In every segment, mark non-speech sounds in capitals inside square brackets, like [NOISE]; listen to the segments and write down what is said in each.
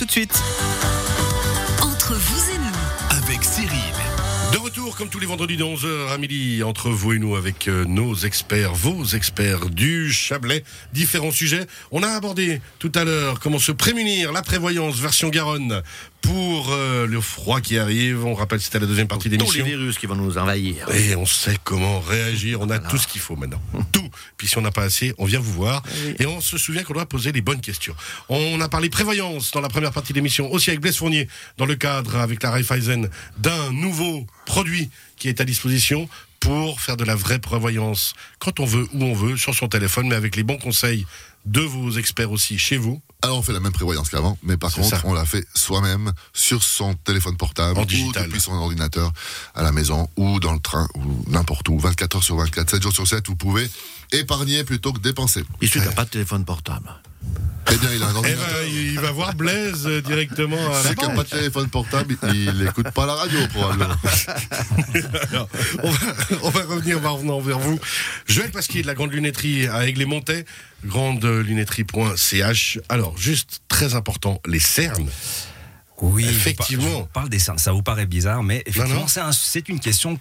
Tout de suite. Entre vous et nous, Avec Cyril. De retour, comme tous les vendredis de 11h à midi, entre vous et nous, avec euh, nos experts, vos experts du Chablais. Différents sujets. On a abordé tout à l'heure comment se prémunir, la prévoyance version Garonne pour euh, le froid qui arrive. On rappelle, c'était la deuxième partie Tous les virus qui vont nous envahir. Et on sait comment réagir, on a tout ce qu'il faut maintenant. Tout. Puis si on n'a pas assez, on vient vous voir. Et on se souvient qu'on doit poser les bonnes questions. On a parlé prévoyance dans la première partie de l'émission, aussi avec Blaise Fournier, dans le cadre avec la Raiffeisen d'un nouveau produit qui est à disposition pour faire de la vraie prévoyance quand on veut, où on veut, sur son téléphone, mais avec les bons conseils de vos experts aussi chez vous. Alors on fait la même prévoyance qu'avant, mais par contre ça. on l'a fait soi-même sur son téléphone portable En ou digital. depuis son ordinateur à la maison ou dans le train ou n'importe où, 24 heures sur 24, 7 jours sur 7, vous pouvez épargner plutôt que dépenser. Il suffit qu'il n'a pas de téléphone portable. Eh bien il a un Eh ben, il va voir Blaise euh, directement à la Celui qui n'a pas de téléphone portable, il n'écoute pas la radio probablement. [LAUGHS] Alors, on, va, on va revenir vers vous. Joël Pasquier de la Grande Lunetterie à Aigles-les-Montaies, grandelunetterie.ch. Alors, juste très important, les cernes. Oui, Effectivement. On parle des cernes. Ça vous paraît bizarre, mais effectivement, c'est un- c'est une question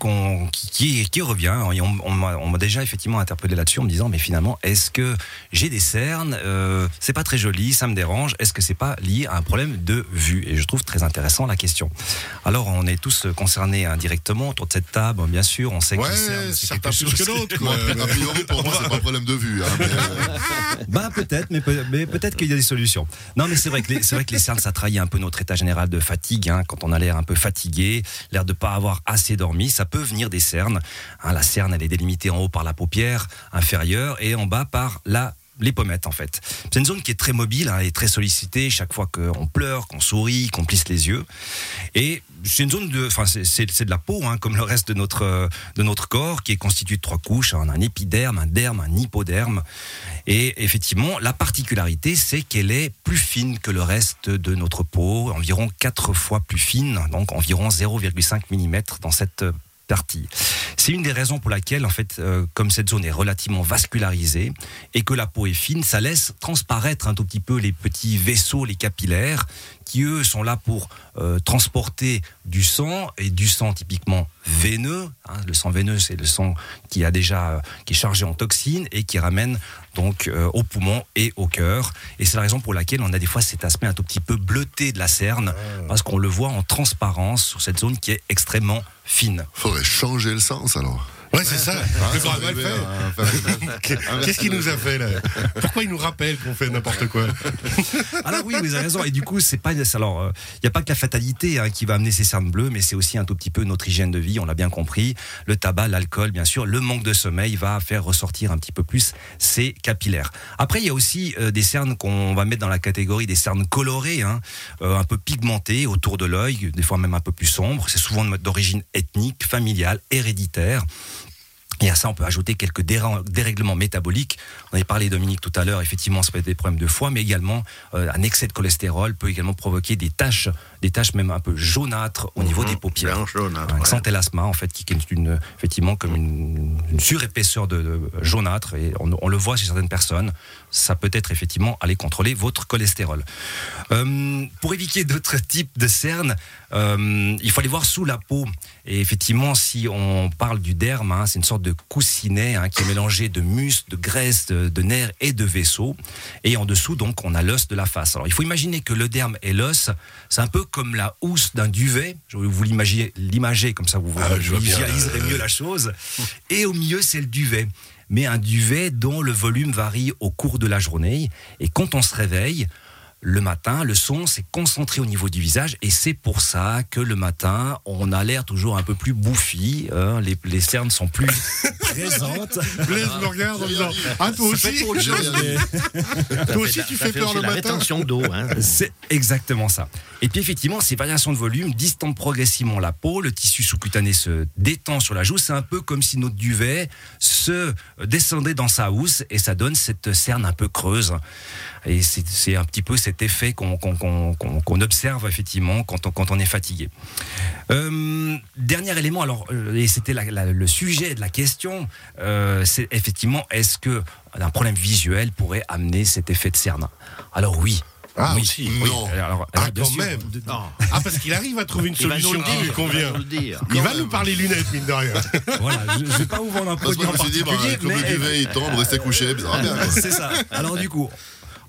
qui, qui, qui revient. Et on, on m'a on m'a déjà effectivement interpellé là-dessus en me disant, mais finalement, est-ce que j'ai des cernes? Euh, C'est pas très joli, ça me dérange. Est-ce que c'est pas lié à un problème de vue? Et je trouve très intéressant la question. Alors, on est tous concernés indirectement autour de cette table, bien sûr. On sait que les cernes, c'est quelque plus que quoi. [LAUGHS] a priori pour moi c'est pas un problème de vue. hein, mais, euh, Ben peut-être, mais, peut- mais peut-être qu'il y a des solutions. Non, mais c'est vrai que les, c'est vrai que les cernes, ça trahit un peu notre état général de fatigue. hein. quand on a l'air un peu fatigué, l'air de pas avoir assez dormi, ça peut venir des cernes. Hein, la cerne, elle est délimitée en haut par la paupière inférieure et en bas par la les pommettes en fait. C'est une zone qui est très mobile hein, et très sollicitée chaque fois qu'on pleure, qu'on sourit, qu'on plisse les yeux. Et c'est une zone de, enfin c'est- de la peau hein, comme le reste de notre de notre corps qui est constitué de trois couches, hein, un épiderme, un derme, un hypoderme. Et effectivement, la particularité, c'est qu'elle est plus fine que le reste de notre peau, environ quatre fois plus fine, donc environ 0,5 mm dans cette C'est une des raisons pour laquelle, en fait, euh, comme cette zone est relativement vascularisée et que la peau est fine, ça laisse transparaître un tout petit peu les petits vaisseaux, les capillaires, qui eux sont là pour euh, transporter du sang et du sang typiquement veineux. hein. le sang veineux, c'est le sang qui a déjà euh, qui est chargé en toxines et qui ramène donc euh, aux poumons et au cœur. Et c'est la raison pour laquelle on a des fois cet aspect un tout petit peu bleuté de la cerne parce qu'on le voit en transparence sur cette zone qui est extrêmement fine. faudrait changer le sens alors. Ouais, c'est ça. Le grand mal fait. à faire- Qu'est-ce qu'il nous a fait là Pourquoi il nous rappelle qu'on fait n'importe quoi Alors oui, vous avez raison. Et du coup, c'est pas alors il n'y a pas que la fatalité hein, qui va amener ces cernes bleues, mais c'est aussi un tout petit peu notre hygiène de vie. On l'a bien compris. Le tabac, l'alcool, bien sûr, le manque de sommeil va faire ressortir un petit peu plus ces capillaires. Après, il y a aussi euh, des cernes qu'on va mettre dans la catégorie des cernes colorées, hein, euh, un peu pigmentées autour de l'œil, des fois même un peu plus sombres. C'est souvent d'origine ethnique, familiale, héréditaire. Et à ça, on peut ajouter quelques dérèglements métaboliques. On avait parlé, Dominique, tout à l'heure. Effectivement, ça peut être des problèmes de foie, mais également euh, un excès de cholestérol peut également provoquer des taches, des taches même un peu jaunâtres au niveau des paupières. Blanche, jaunâtre, Un ouais. en fait, qui est une, effectivement comme une, une surépaisseur de, de jaunâtre, et on, on le voit chez certaines personnes. Ça peut être effectivement aller contrôler votre cholestérol. Euh, pour éviter d'autres types de cernes, euh, il faut aller voir sous la peau. Et effectivement, si on parle du derme, hein, c'est une sorte de coussinet hein, qui est mélangé de muscles, de graisse, de, de nerfs et de vaisseaux. Et en dessous, donc, on a l'os de la face. Alors, il faut imaginer que le derme et l'os, c'est un peu comme la housse d'un duvet. Je vais vous l'imager, comme ça, vous Ah, bien, visualiserez mieux la chose. Et au milieu, c'est le duvet. Mais un duvet dont le volume varie au cours de la journée. Et quand on se réveille, le matin, le son s'est concentré au niveau du visage et c'est pour ça que le matin, on a l'air toujours un peu plus bouffi, hein, les, les cernes sont plus [LAUGHS] présentes. Blaise me regarde en disant Ah, toi aussi. [LAUGHS] Toi aussi, tu fais peur le matin rétention d'eau. Hein. C'est exactement ça. Et puis effectivement, ces variations de volume distendent progressivement la peau, le tissu sous-cutané se détend sur la joue. C'est un peu comme si notre duvet se descendait dans sa housse et ça donne cette cerne un peu creuse. Et c'est c'est un petit peu cet effet qu'on qu'on- qu'on- qu'on observe effectivement quand on, quand on est fatigué. Euh, dernier élément, alors, euh, et c'était le sujet de la question, euh, c'est effectivement, est-ce que un problème visuel pourrait amener cet effet de cerne Alors oui, Ah, Oui. aussi. Non. Alors, Ah, oui, quand sûr. même. Non. Ah, parce qu'il arrive à trouver une Il solution le qui lui convient. Il va nous. Il va parler lunettes, mine de rien. [LAUGHS] Voilà, je, je vais pas vous vendre un produit en je me suis dit, bah, particulier, comme le duvet, il tombe, restez couché, ça [LAUGHS] bien. c'est ça. Alors du coup.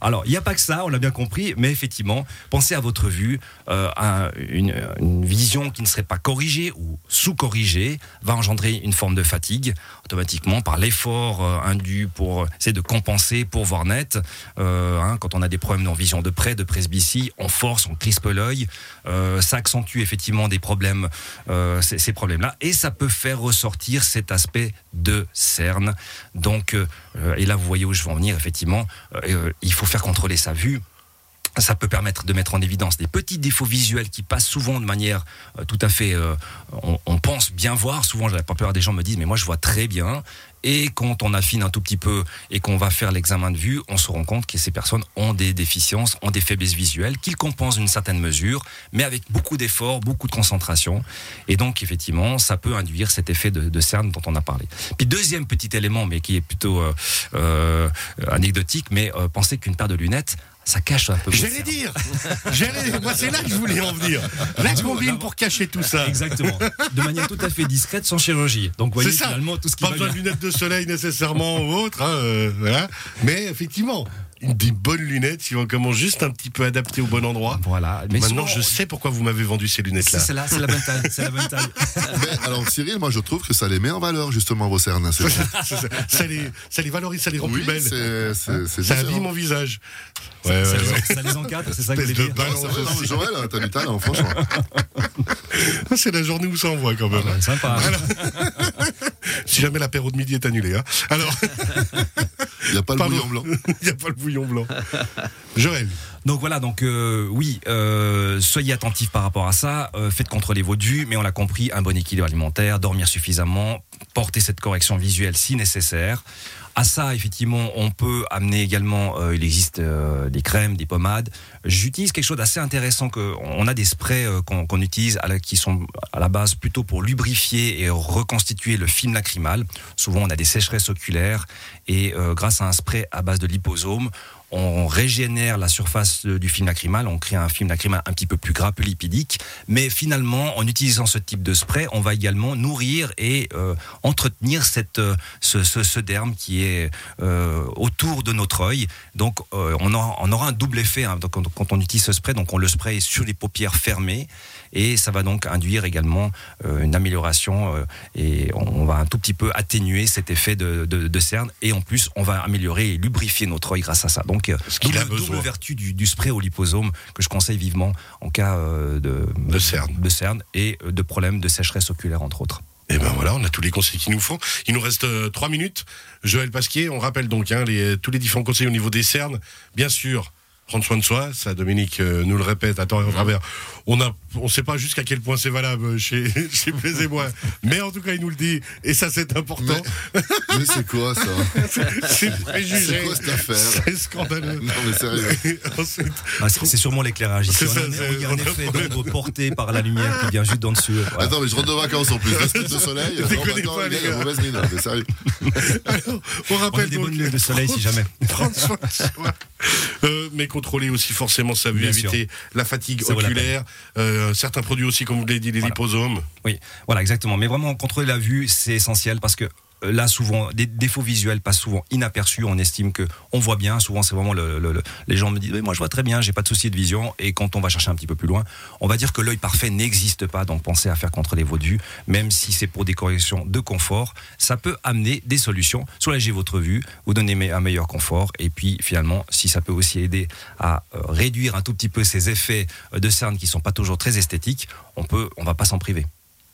Alors, il n'y a pas que ça, on l'a bien compris, mais effectivement, pensez à votre vue, euh, à une, une vision qui ne serait pas corrigée ou sous-corrigée va engendrer une forme de fatigue automatiquement par l'effort euh, indu pour essayer de compenser pour voir net. Euh, hein, quand on a des problèmes en vision de près, de presbytie, on force, on crispe l'œil, euh, ça accentue effectivement des problèmes, euh, ces, problèmes-là, et ça peut faire ressortir cet aspect de cerne. Donc, euh, et là, vous voyez où je veux en venir, effectivement, euh, il faut faire contrôler sa vue. Ça peut permettre de mettre en évidence des petits défauts visuels qui passent souvent de manière euh, tout à fait. euh, on, on pense bien voir. Souvent, la plupart des gens me disent Mais moi, je vois très bien. Et quand on affine un tout petit peu et qu'on va faire l'examen de vue, on se rend compte que ces personnes ont des déficiences, ont des faiblesses visuelles, qu'ils compensent d'une certaine mesure, mais avec beaucoup d'efforts, beaucoup de concentration. Et donc, effectivement, ça peut induire cet effet de, de cerne dont on a parlé. Puis, deuxième petit élément, mais qui est plutôt euh, euh, anecdotique, mais euh, pensez qu'une paire de lunettes, ça cache un peu. J'allais dire. J'allais. Moi, c'est là que je voulais en venir. [LAUGHS] La combine pour cacher tout ça. Exactement. De manière tout à fait discrète, sans chirurgie. Donc, voyez C'est ça. finalement tout ce qui Pas va besoin de lunettes de soleil nécessairement ou autre. hein, euh, voilà. Mais effectivement, des bonnes lunettes, si on commence juste un petit peu adapté au bon endroit. Voilà. Mais Maintenant, souvent, je sais pourquoi vous m'avez vendu ces lunettes-là. c'est là, c'est la bonne taille. C'est la bonne taille. [LAUGHS] Mais alors, Cyril, moi, je trouve que ça les met en valeur, justement, vos cernes. C'est [LAUGHS] C'est ça, ça les, ça les valorise, ça les rend oui, plus belles. c'est c'est- c'est Ça différent. habille mon visage. Ouais, ça, ouais, les, ouais. ça les encadre, c'est ça que Espèce voulez de dire Joël, hein, t'as du talent, franchement. C'est la journée où ça envoie quand même. Ouais, Sympa. [LAUGHS] Si jamais l'apéro de midi est annulé. hein. Alors, Il n'y [LAUGHS] a pas le bouillon blanc. il n'y a pas le bouillon blanc. Joël, Donc voilà, donc euh, oui, euh, soyez attentifs par rapport à ça, euh, faites contrôler votre vue, mais on l'a compris, un bon équilibre alimentaire, dormir suffisamment, porter cette correction visuelle si nécessaire. À ça, effectivement, on peut amener également, euh, il existe euh, des crèmes, des pommades. J'utilise quelque chose d'assez intéressant que on a des sprays euh, qu'on utilise qui sont à la base plutôt pour lubrifier et reconstituer le film lacrymal. Souvent, on a des sécheresses oculaires et grâce à un spray à base de liposome, on régénère la surface euh, du film lacrymal, on crée un film lacrymal un petit peu plus gras, plus lipidique, mais finalement, en utilisant ce type de spray, on va également nourrir et euh, entretenir cette, euh, ce, derme qui est autour de notre œil. Donc, on, aura, un double effet hein. donc, quand, on utilise ce spray. Donc, on le spray sur les paupières fermées et ça va donc induire également une amélioration et on va un tout petit peu atténuer cet effet de, de, de cerne et en plus, on va améliorer et lubrifier notre œil grâce à ça. Donc, euh, qu'il a double, vertu du, du spray au liposome que je conseille vivement en cas euh, de, De cerne. de cerne et euh, de problèmes de sécheresse oculaire, entre autres. Et ben voilà, on a tous les conseils qu'il nous faut. Il nous reste euh, trois minutes. Joël Pasquier, on rappelle donc hein, les, tous les différents conseils au niveau des cernes. Bien sûr, prendre soin de soi, ça Dominique euh, nous le répète à temps et à travers. On a, on sait pas jusqu'à quel point c'est valable [LAUGHS] chez, chez Blaise et moi, mais en tout cas il nous le dit, et ça c'est important. Mais c'est quoi, ça [LAUGHS] C'est préjugé. C'est quoi cette affaire C'est scandaleux. Non, mais sérieux. Ah, c'est sûrement l'éclairage. ici. C'est On ça, a un- on un a effet un problème. d'ombre porté par la lumière qui vient juste d'en dessus. Voilà. Attends, mais je rentre de vacances en plus. Respect de soleil. Déconnez pas, les gars, mauvaise mine. Mais sérieux. alors, on On rappelle des donc- bonnes lunettes de soleil si jamais. prendre soin de soi. Euh, mais contrôler aussi forcément sa vue, éviter la fatigue Ça vaut la oculaire, euh, certains produits aussi, comme vous l'avez dit, les Voilà. liposomes. Oui, voilà, exactement. Mais vraiment, contrôler la vue, c'est essentiel parce que euh, là, souvent, des défauts visuels passent souvent inaperçus. On estime que on voit bien. Souvent, c'est vraiment le, le- le- les gens me disent, Oui, moi, je vois très bien, j'ai pas de souci de vision. Et quand on va chercher un petit peu plus loin, on va dire que l'œil parfait n'existe pas. Donc, pensez à faire contrôler votre vue, même si c'est pour des corrections de confort. Ça peut amener des solutions, soulager votre vue, vous donner un meilleur confort. Et puis, finalement, si ça peut aussi aider à euh, réduire un tout petit peu ces effets euh, de cerne qui sont pas toujours très esthétiques, on peut, on va pas s'en priver.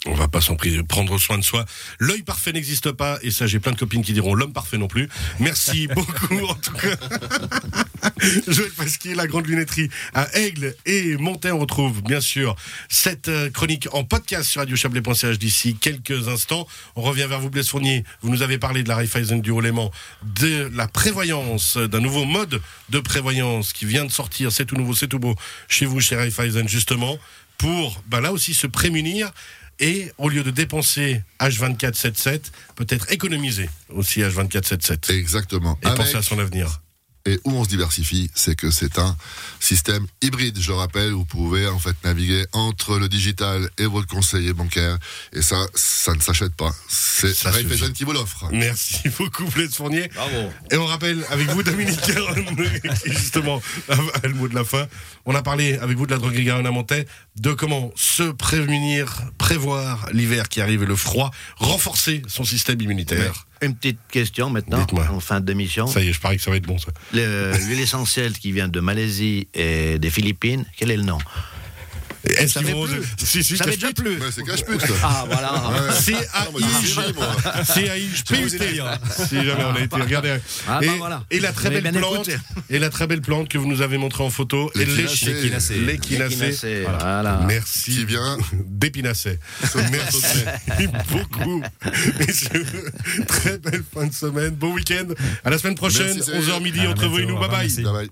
On va pas s'en prendre soin de soi. L'œil parfait n'existe pas, et ça, j'ai plein de copines qui diront l'homme parfait non plus. Merci [LAUGHS] beaucoup, en tout cas. [LAUGHS] Joël Pasquier, la grande lunetterie à Aigle et Montaix. On retrouve, bien sûr, cette euh, chronique en podcast sur radiochablais.ch d'ici quelques instants. On revient vers vous, Blaise Fournier. Vous nous avez parlé de la Raiffeisen du Haut-Léman, de la prévoyance, d'un nouveau mode de prévoyance qui vient de sortir. C'est tout nouveau, c'est tout beau chez vous, chez Raiffeisen, justement, pour, bah, là aussi, se prémunir et au lieu de dépenser H2477, peut-être économiser aussi H2477 Exactement. et Avec, penser à son avenir. Et où on se diversifie, c'est que c'est un système hybride, je rappelle. Vous pouvez en fait naviguer entre le digital et votre conseiller bancaire. Et ça, ça ne s'achète pas. C'est Ça Raiffeisen qui vous l'offre. Merci [LAUGHS] beaucoup, Blaise Fournier. Bravo. Et on rappelle avec vous, Dominique Caron, [LAUGHS] qui justement a le mot de la fin. On a parlé avec vous de la à Montais, de comment se prévenir, prévoir l'hiver qui arrive et le froid, renforcer son système immunitaire. Une petite question maintenant, en fin d'émission. Ça y est, je parie que ça va être bon, ça. Le- L'huile essentielle qui vient de Malaisie et des Philippines, quel est le nom? Est-ce Ça qu'ils vont- plus. Si, si, Ça déjà. Ouais, c'est cache-pute. Ah voilà. Ah, suivi, moi. C-A-I-P-U-T. Si jamais on a été regarder. Ah, et, bah, voilà. et la très belle plante, et la très belle plante que vous nous avez montrée en photo. L'échinacée, voilà. Merci. Qui vient d'Épinacet. Merci [LAUGHS] beaucoup. Messieurs, très belle fin de semaine. Bon week-end. À la semaine prochaine, Merci, Cyril. 11h midi entre vous et nous. Bye bye.